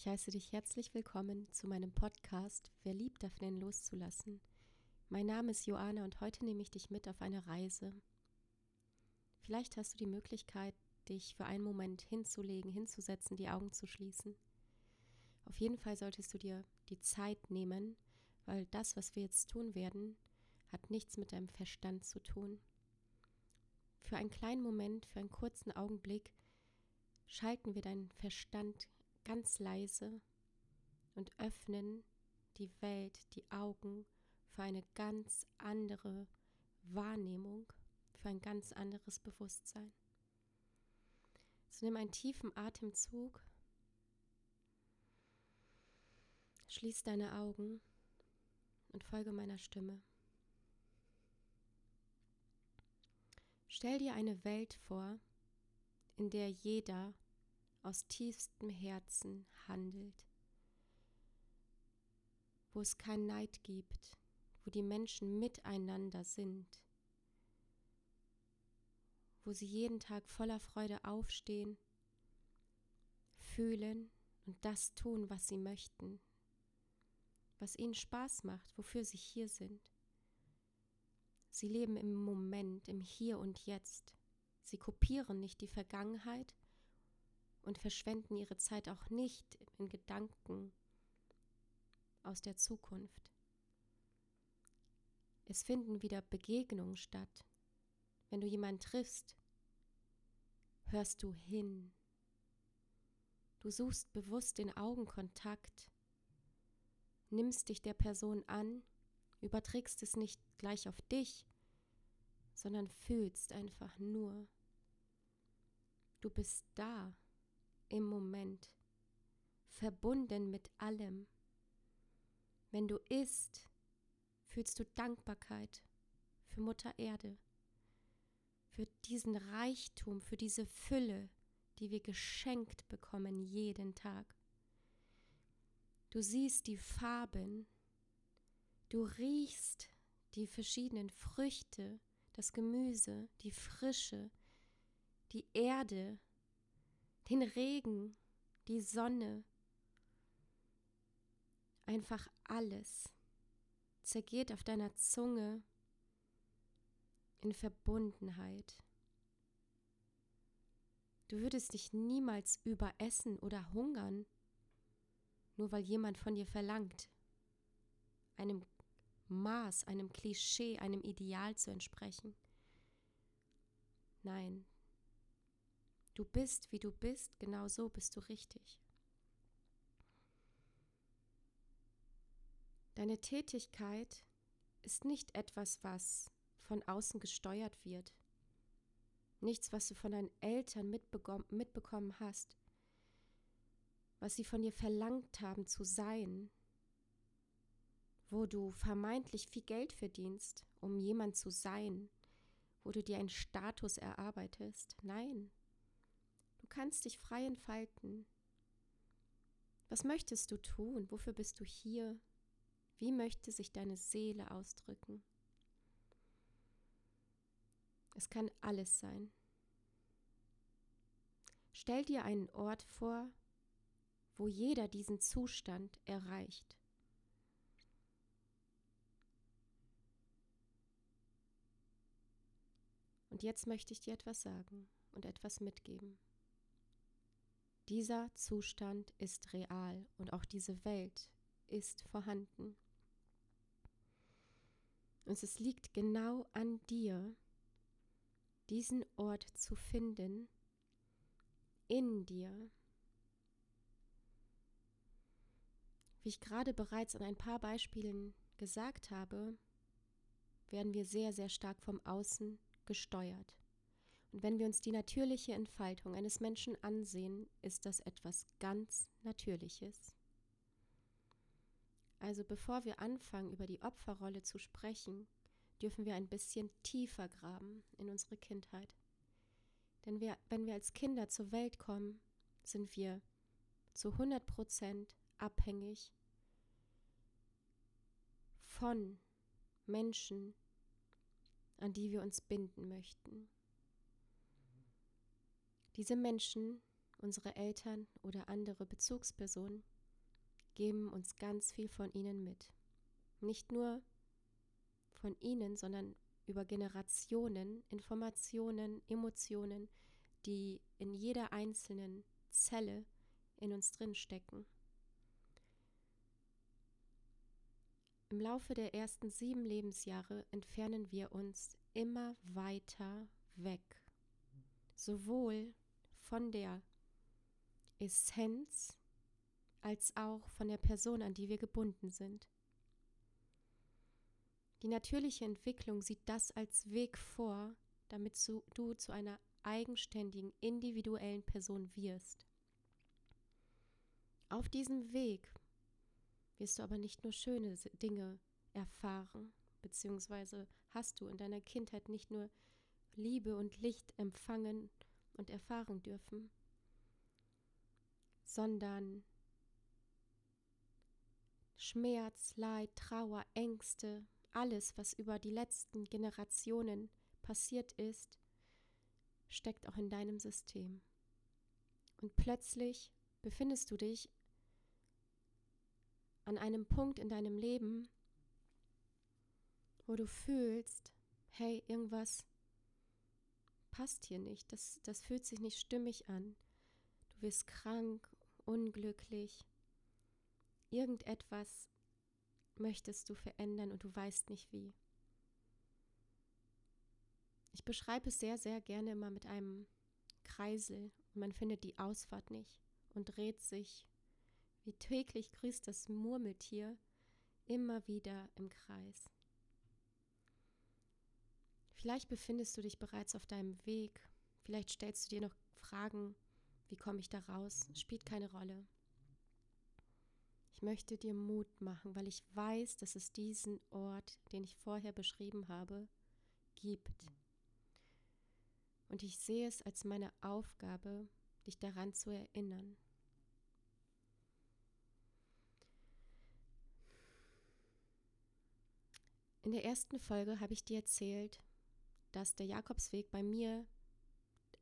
Ich heiße dich herzlich willkommen zu meinem Podcast Wer liebt, darf den loszulassen. Mein Name ist Joana und heute nehme ich dich mit auf eine Reise. Vielleicht hast du die Möglichkeit, dich für einen Moment hinzulegen, hinzusetzen, die Augen zu schließen. Auf jeden Fall solltest du dir die Zeit nehmen, weil das, was wir jetzt tun werden, hat nichts mit deinem Verstand zu tun. Für einen kleinen Moment, für einen kurzen Augenblick schalten wir deinen Verstand ganz leise und öffnen die Welt, die Augen für eine ganz andere Wahrnehmung, für ein ganz anderes Bewusstsein. So nimm einen tiefen Atemzug, schließ deine Augen und folge meiner Stimme. Stell dir eine Welt vor, in der jeder aus tiefstem Herzen handelt, wo es kein Neid gibt, wo die Menschen miteinander sind, wo sie jeden Tag voller Freude aufstehen, fühlen und das tun, was sie möchten, was ihnen Spaß macht, wofür sie hier sind. Sie leben im Moment, im Hier und Jetzt. Sie kopieren nicht die Vergangenheit und verschwenden ihre Zeit auch nicht in Gedanken aus der Zukunft. Es finden wieder Begegnungen statt. Wenn du jemanden triffst, hörst du hin. Du suchst bewusst den Augenkontakt, nimmst dich der Person an, überträgst es nicht gleich auf dich, sondern fühlst einfach nur. Du bist da im Moment, verbunden mit allem. Wenn du isst, fühlst du Dankbarkeit für Mutter Erde, für diesen Reichtum, für diese Fülle, die wir geschenkt bekommen jeden Tag. Du siehst die Farben, du riechst die verschiedenen Früchte, das Gemüse, die Frische, die Erde, den Regen, die Sonne, einfach alles zergeht auf deiner Zunge in Verbundenheit. Du würdest dich niemals überessen oder hungern, nur weil jemand von dir verlangt, einem Maß, einem Klischee, einem Ideal zu entsprechen. Nein, Du bist, wie du bist, genau so bist du richtig. Deine Tätigkeit ist nicht etwas, was von außen gesteuert wird. Nichts, was du von deinen Eltern mitbekommen hast, was sie von dir verlangt haben zu sein, wo du vermeintlich viel Geld verdienst, um jemand zu sein, wo du dir einen Status erarbeitest. Nein, kannst dich frei entfalten. Was möchtest du tun? Wofür bist du hier? Wie möchte sich deine Seele ausdrücken? Es kann alles sein. Stell dir einen Ort vor, wo jeder diesen Zustand erreicht. Und jetzt möchte ich dir etwas sagen und etwas mitgeben. Dieser Zustand ist real und auch diese Welt ist vorhanden. Und es liegt genau an dir, diesen Ort zu finden, in dir. Wie ich gerade bereits an ein paar Beispielen gesagt habe, werden wir sehr, sehr stark vom Außen gesteuert. Und wenn wir uns die natürliche Entfaltung eines Menschen ansehen, ist das etwas ganz Natürliches. Also bevor wir anfangen, über die Opferrolle zu sprechen, dürfen wir ein bisschen tiefer graben in unsere Kindheit. Denn wir, wenn wir als Kinder zur Welt kommen, sind wir zu 100 Prozent abhängig von Menschen, an die wir uns binden möchten. Diese Menschen unsere Eltern oder andere Bezugspersonen geben uns ganz viel von ihnen mit. Nicht nur von ihnen, sondern über Generationen, Informationen, Emotionen, die in jeder einzelnen Zelle in uns drin stecken. Im Laufe der ersten sieben Lebensjahre entfernen wir uns immer weiter weg, sowohl von der Essenz als auch von der Person, an die wir gebunden sind. Die natürliche Entwicklung sieht das als Weg vor, damit du zu einer eigenständigen, individuellen Person wirst. Auf diesem Weg wirst du aber nicht nur schöne Dinge erfahren, beziehungsweise hast du in deiner Kindheit nicht nur Liebe und Licht empfangen und erfahren dürfen, sondern Schmerz, Leid, Trauer, Ängste, alles, was über die letzten Generationen passiert ist, steckt auch in deinem System. Und plötzlich befindest du dich an einem Punkt in deinem Leben, wo du fühlst, hey, irgendwas passt hier nicht, das, das fühlt sich nicht stimmig an. Du wirst krank, unglücklich, irgendetwas möchtest du verändern und du weißt nicht wie. Ich beschreibe es sehr, sehr gerne immer mit einem Kreisel man findet die Ausfahrt nicht und dreht sich, wie täglich grüßt das Murmeltier, immer wieder im Kreis. Vielleicht befindest du dich bereits auf deinem Weg, vielleicht stellst du dir noch Fragen, wie komme ich da raus, spielt keine Rolle. Ich möchte dir Mut machen, weil ich weiß, dass es diesen Ort, den ich vorher beschrieben habe, gibt. Und ich sehe es als meine Aufgabe, dich daran zu erinnern. In der ersten Folge habe ich dir erzählt, dass der Jakobsweg bei mir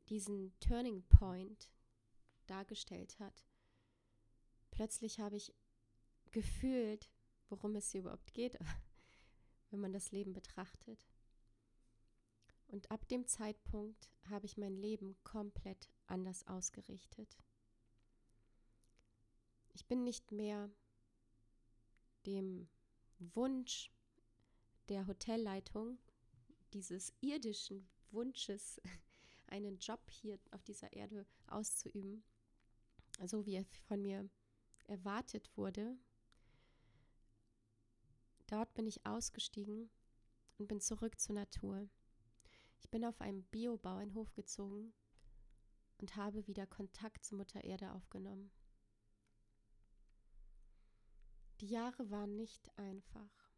diesen Turning Point dargestellt hat. Plötzlich habe ich gefühlt, worum es hier überhaupt geht, wenn man das Leben betrachtet. Und ab dem Zeitpunkt habe ich mein Leben komplett anders ausgerichtet. Ich bin nicht mehr dem Wunsch der Hotelleitung, dieses irdischen Wunsches, einen Job hier auf dieser Erde auszuüben, so wie er von mir erwartet wurde, Dort bin ich ausgestiegen und bin zurück zur Natur. Ich bin auf einem Biobauernhof gezogen und habe wieder Kontakt zur Mutter Erde aufgenommen. Die Jahre waren nicht einfach.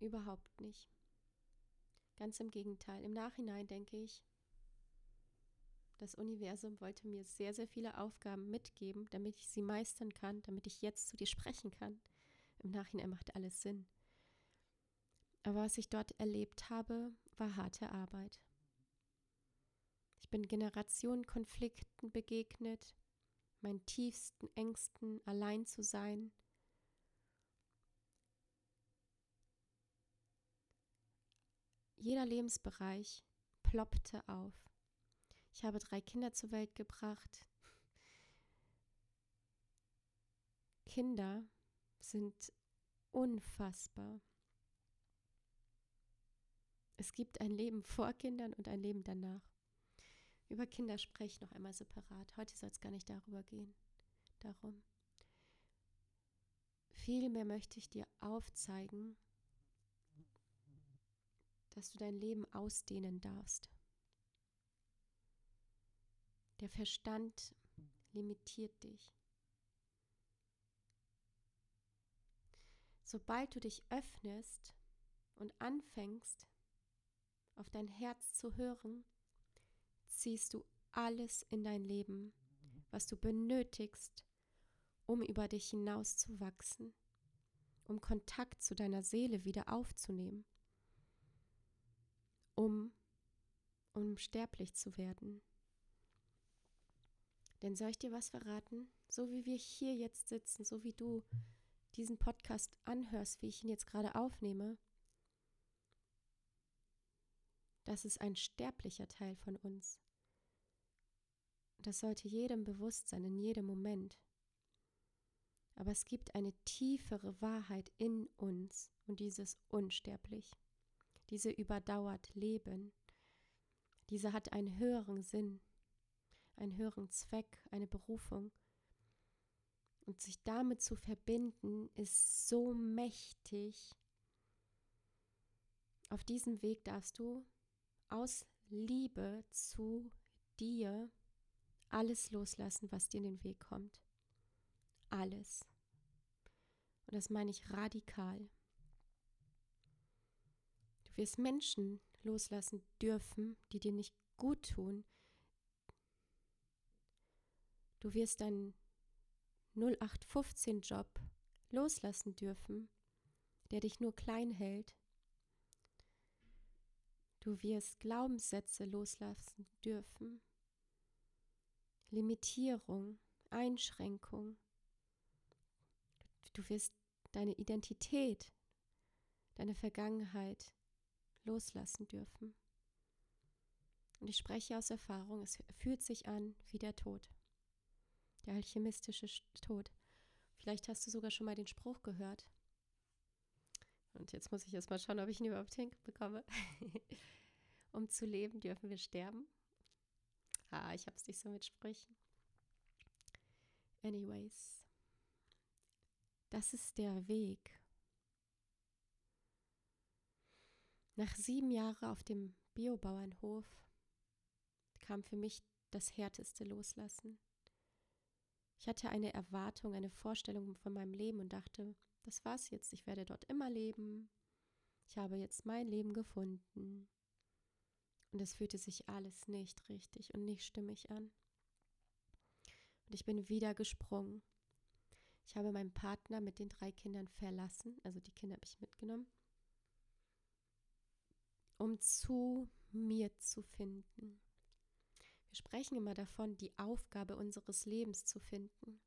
Überhaupt nicht. Ganz im Gegenteil. Im Nachhinein denke ich, das Universum wollte mir sehr, sehr viele Aufgaben mitgeben, damit ich sie meistern kann, damit ich jetzt zu dir sprechen kann. Im Nachhinein macht alles Sinn. Aber was ich dort erlebt habe, war harte Arbeit. Ich bin Generationenkonflikten begegnet, meinen tiefsten Ängsten, allein zu sein. Jeder Lebensbereich ploppte auf. Ich habe drei Kinder zur Welt gebracht. Kinder sind unfassbar. Es gibt ein Leben vor Kindern und ein Leben danach. Über Kinder spreche ich noch einmal separat. Heute soll es gar nicht darüber gehen. Darum. Vielmehr möchte ich dir aufzeigen, dass du dein Leben ausdehnen darfst. Der Verstand limitiert dich. Sobald du dich öffnest und anfängst, auf dein Herz zu hören, ziehst du alles in dein Leben, was du benötigst, um über dich hinaus zu wachsen, um Kontakt zu deiner Seele wieder aufzunehmen, um unsterblich zu werden. Denn soll ich dir was verraten? So wie wir hier jetzt sitzen, so wie du diesen Podcast anhörst, wie ich ihn jetzt gerade aufnehme, das ist ein sterblicher Teil von uns. Das sollte jedem bewusst sein, in jedem Moment. Aber es gibt eine tiefere Wahrheit in uns und dieses unsterblich. Diese überdauert Leben. Diese hat einen höheren Sinn, einen höheren Zweck, eine Berufung. Und sich damit zu verbinden, ist so mächtig. Auf diesem Weg darfst du aus Liebe zu dir alles loslassen, was dir in den Weg kommt. Alles. Und das meine ich radikal. Wirst Menschen loslassen dürfen, die dir nicht gut tun. Du wirst deinen 0815-Job loslassen dürfen, der dich nur klein hält. Du wirst Glaubenssätze loslassen dürfen, Limitierung, Einschränkung. Du wirst deine Identität, deine Vergangenheit loslassen dürfen. Und ich spreche aus Erfahrung, es fühlt sich an wie der Tod, der alchemistische Tod. Vielleicht hast du sogar schon mal den Spruch gehört. Und jetzt muss ich erst mal schauen, ob ich ihn überhaupt hinbekomme. um zu leben, dürfen wir sterben. Ah, ich habe es nicht so mit Sprüchen. Anyways, das ist der Weg. Nach sieben Jahren auf dem Biobauernhof kam für mich das härteste Loslassen. Ich hatte eine Erwartung, eine Vorstellung von meinem Leben und dachte, das war's jetzt, ich werde dort immer leben. Ich habe jetzt mein Leben gefunden. Und es fühlte sich alles nicht richtig und nicht stimmig an. Und ich bin wieder gesprungen. Ich habe meinen Partner mit den drei Kindern verlassen, also die Kinder habe ich mitgenommen, um zu mir zu finden. Wir sprechen immer davon, die Aufgabe unseres Lebens zu finden.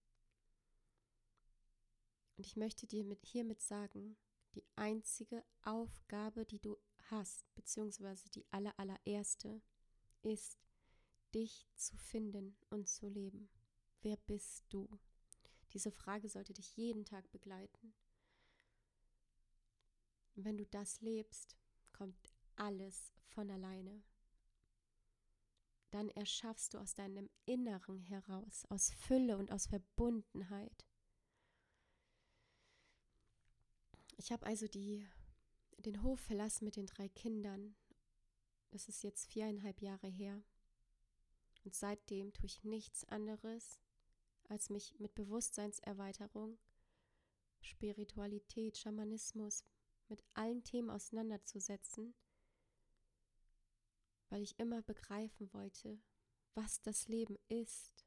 Und ich möchte dir mit, hiermit sagen, die einzige Aufgabe, die du hast, beziehungsweise die aller, allererste, ist, dich zu finden und zu leben. Wer bist du? Diese Frage sollte dich jeden Tag begleiten. Wenn du das lebst, kommt alles von alleine. Dann erschaffst du aus deinem Inneren heraus, aus Fülle und aus Verbundenheit. Ich habe also die den Hof verlassen mit den drei Kindern. Das ist jetzt viereinhalb Jahre her. Und seitdem tue ich nichts anderes, als mich mit Bewusstseinserweiterung, Spiritualität, Schamanismus, mit allen Themen auseinanderzusetzen, weil ich immer begreifen wollte, was das Leben ist.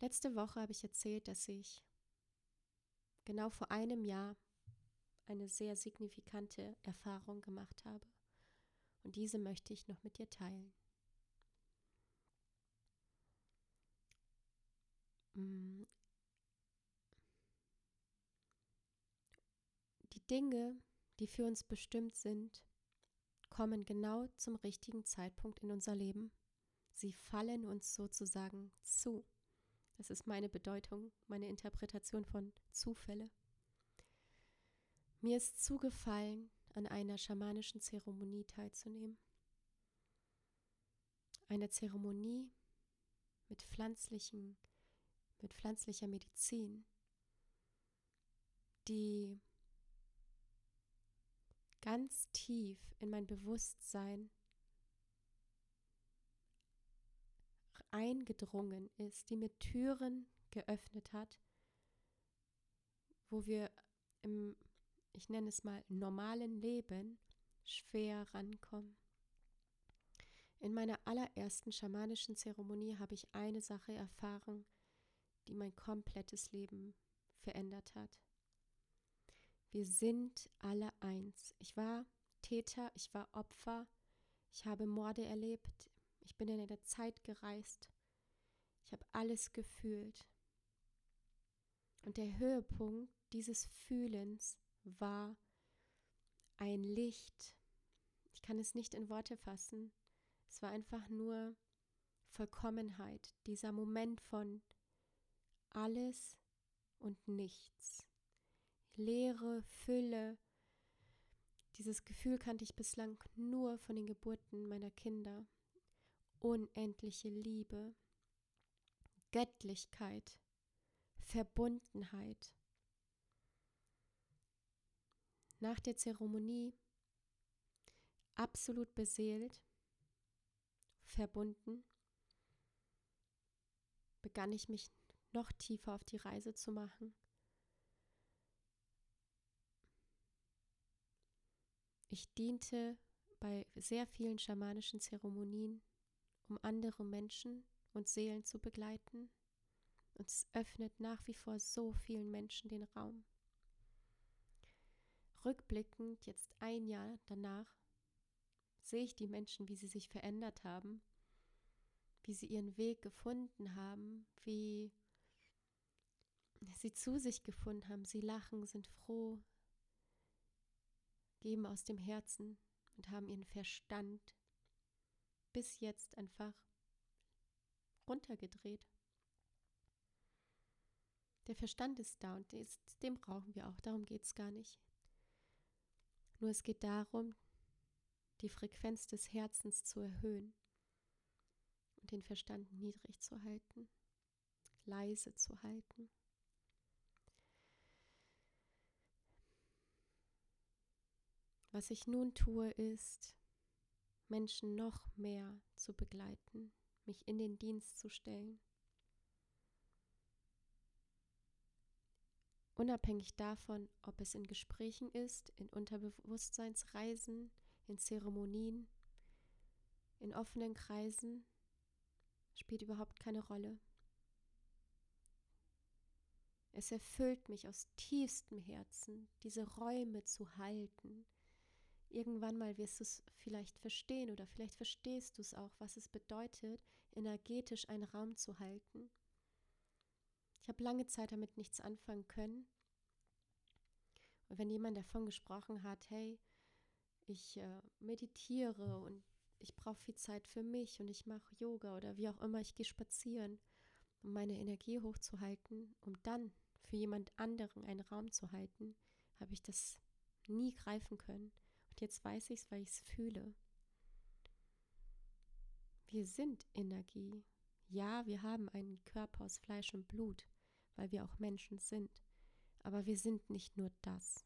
Letzte Woche habe ich erzählt, dass ich genau vor einem Jahr eine sehr signifikante Erfahrung gemacht habe. Und diese möchte ich noch mit dir teilen. Mm. Die Dinge, die für uns bestimmt sind, kommen genau zum richtigen Zeitpunkt in unser Leben. Sie fallen uns sozusagen zu. Das ist meine Bedeutung, meine Interpretation von Zufälle. Mir ist zugefallen, an einer schamanischen Zeremonie teilzunehmen. Eine Zeremonie mit pflanzlichen, mit pflanzlicher Medizin, die ganz tief in mein Bewusstsein eingedrungen ist, die mir Türen geöffnet hat, wo wir im ich nenne es mal, normalen Leben schwer rankommen. In meiner allerersten schamanischen Zeremonie habe ich eine Sache erfahren, die mein komplettes Leben verändert hat. Wir sind alle eins. Ich war Täter, ich war Opfer, ich habe Morde erlebt, Ich bin in der Zeit gereist. Ich habe alles gefühlt. Und der Höhepunkt dieses Fühlens war ein Licht. Ich kann es nicht in Worte fassen. Es war einfach nur Vollkommenheit, dieser Moment von alles und nichts. Leere, Fülle. Dieses Gefühl kannte ich bislang nur von den Geburten meiner Kinder. Unendliche Liebe, Göttlichkeit, Verbundenheit. Nach der Zeremonie absolut beseelt, verbunden, begann ich mich noch tiefer auf die Reise zu machen. Ich diente bei sehr vielen schamanischen Zeremonien, um andere Menschen und Seelen zu begleiten. Und es öffnet nach wie vor so vielen Menschen den Raum. Rückblickend, jetzt ein Jahr danach, sehe ich die Menschen, wie sie sich verändert haben, wie sie ihren Weg gefunden haben, wie sie zu sich gefunden haben. Sie lachen, sind froh, geben aus dem Herzen und haben ihren Verstand bis jetzt einfach runtergedreht. Der Verstand ist da und den brauchen wir auch, darum geht es gar nicht. Nur es geht darum, die Frequenz des Herzens zu erhöhen und den Verstand niedrig zu halten, leise zu halten. Was ich nun tue, ist, Menschen noch mehr zu begleiten, mich in den Dienst zu stellen. Unabhängig davon, ob es in Gesprächen ist, in Unterbewusstseinsreisen, in Zeremonien, in offenen Kreisen, spielt überhaupt keine Rolle. Es erfüllt mich aus tiefstem Herzen, diese Räume zu halten. Irgendwann mal wirst du es vielleicht verstehen oder vielleicht verstehst du es auch, was es bedeutet, energetisch einen Raum zu halten. Ich habe lange Zeit damit nichts anfangen können. Und wenn jemand davon gesprochen hat, hey, ich äh, meditiere und ich brauche viel Zeit für mich und ich mache Yoga oder wie auch immer, ich gehe spazieren, um meine Energie hochzuhalten, um dann für jemand anderen einen Raum zu halten, habe ich das nie greifen können. Jetzt weiß ich es, weil ich es fühle. Wir sind Energie. Ja, wir haben einen Körper aus Fleisch und Blut weil wir auch Menschen sind. Aber wir sind nicht nur das.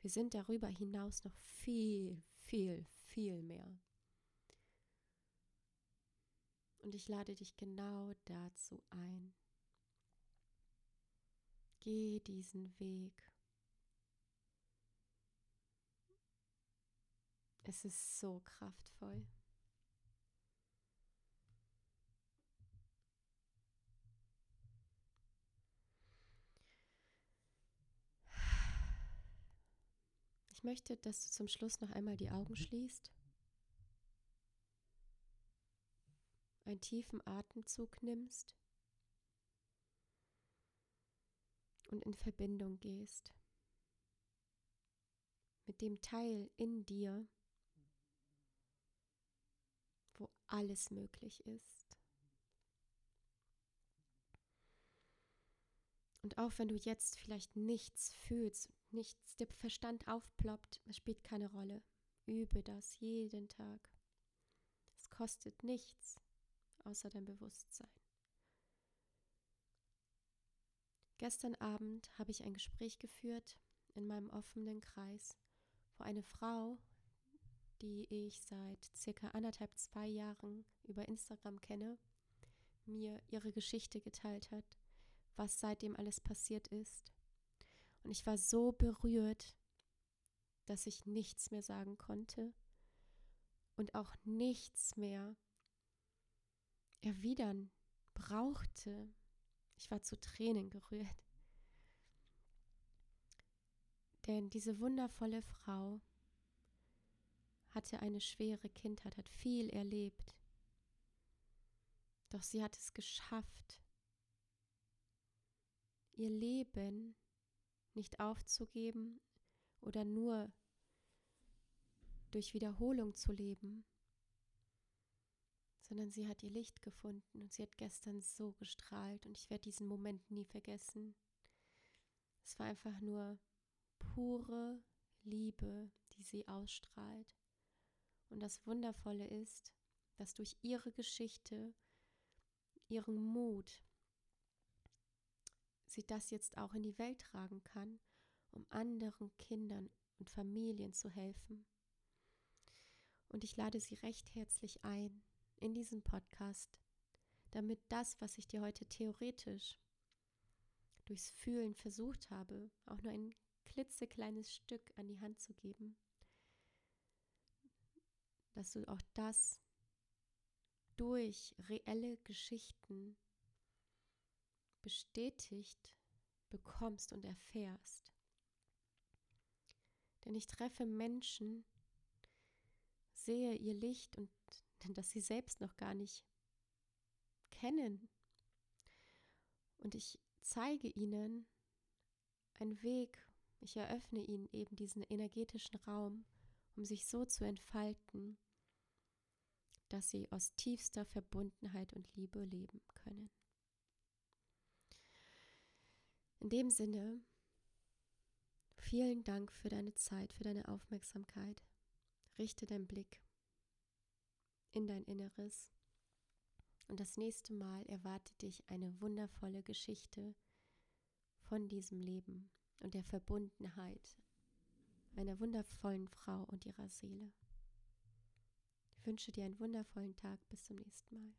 Wir sind darüber hinaus noch viel, viel, viel mehr. Und ich lade dich genau dazu ein. Geh diesen Weg. Es ist so kraftvoll. Ich möchte, dass du zum Schluss noch einmal die Augen schließt, einen tiefen Atemzug nimmst. Und in Verbindung gehst. Mit dem Teil in dir, wo alles möglich ist. Und auch wenn du jetzt vielleicht nichts fühlst, nichts, der Verstand aufploppt, es spielt keine Rolle. Übe das jeden Tag. Es kostet nichts außer dein Bewusstsein. Gestern Abend habe ich ein Gespräch geführt in meinem offenen Kreis, wo eine Frau, die ich seit circa anderthalb, zwei Jahren über Instagram kenne, mir ihre Geschichte geteilt hat, was seitdem alles passiert ist und ich war so berührt, dass ich nichts mehr sagen konnte und auch nichts mehr erwidern brauchte. Ich war zu Tränen gerührt. Denn diese wundervolle Frau hatte eine schwere Kindheit, hat viel erlebt, Doch sie hat es geschafft, ihr Leben nicht aufzugeben oder nur durch Wiederholung zu leben, sondern sie hat ihr Licht gefunden und sie hat gestern so gestrahlt und ich werde diesen Moment nie vergessen. Es war einfach nur pure Liebe, die sie ausstrahlt. Und das Wundervolle ist, dass durch ihre Geschichte, ihren Mut, sie das jetzt auch in die Welt tragen kann, um anderen Kindern und Familien zu helfen. Und ich lade Sie recht herzlich ein in diesen Podcast, damit das, was ich dir heute theoretisch durchs Fühlen versucht habe, auch nur ein klitzekleines Stück an die Hand zu geben, dass du auch das durch reelle Geschichten bestätigt bekommst und erfährst. Denn ich treffe Menschen, sehe ihr Licht und das sie selbst noch gar nicht kennen. Und ich zeige ihnen einen Weg, ich eröffne ihnen eben diesen energetischen Raum, um sich so zu entfalten, dass sie aus tiefster Verbundenheit und Liebe leben können. In dem Sinne, vielen Dank für deine Zeit, für deine Aufmerksamkeit. Richte deinen Blick in dein Inneres. Und das nächste Mal erwartet dich eine wundervolle Geschichte von diesem Leben und der Verbundenheit einer wundervollen Frau und ihrer Seele. Ich wünsche dir einen wundervollen Tag. Bis zum nächsten Mal.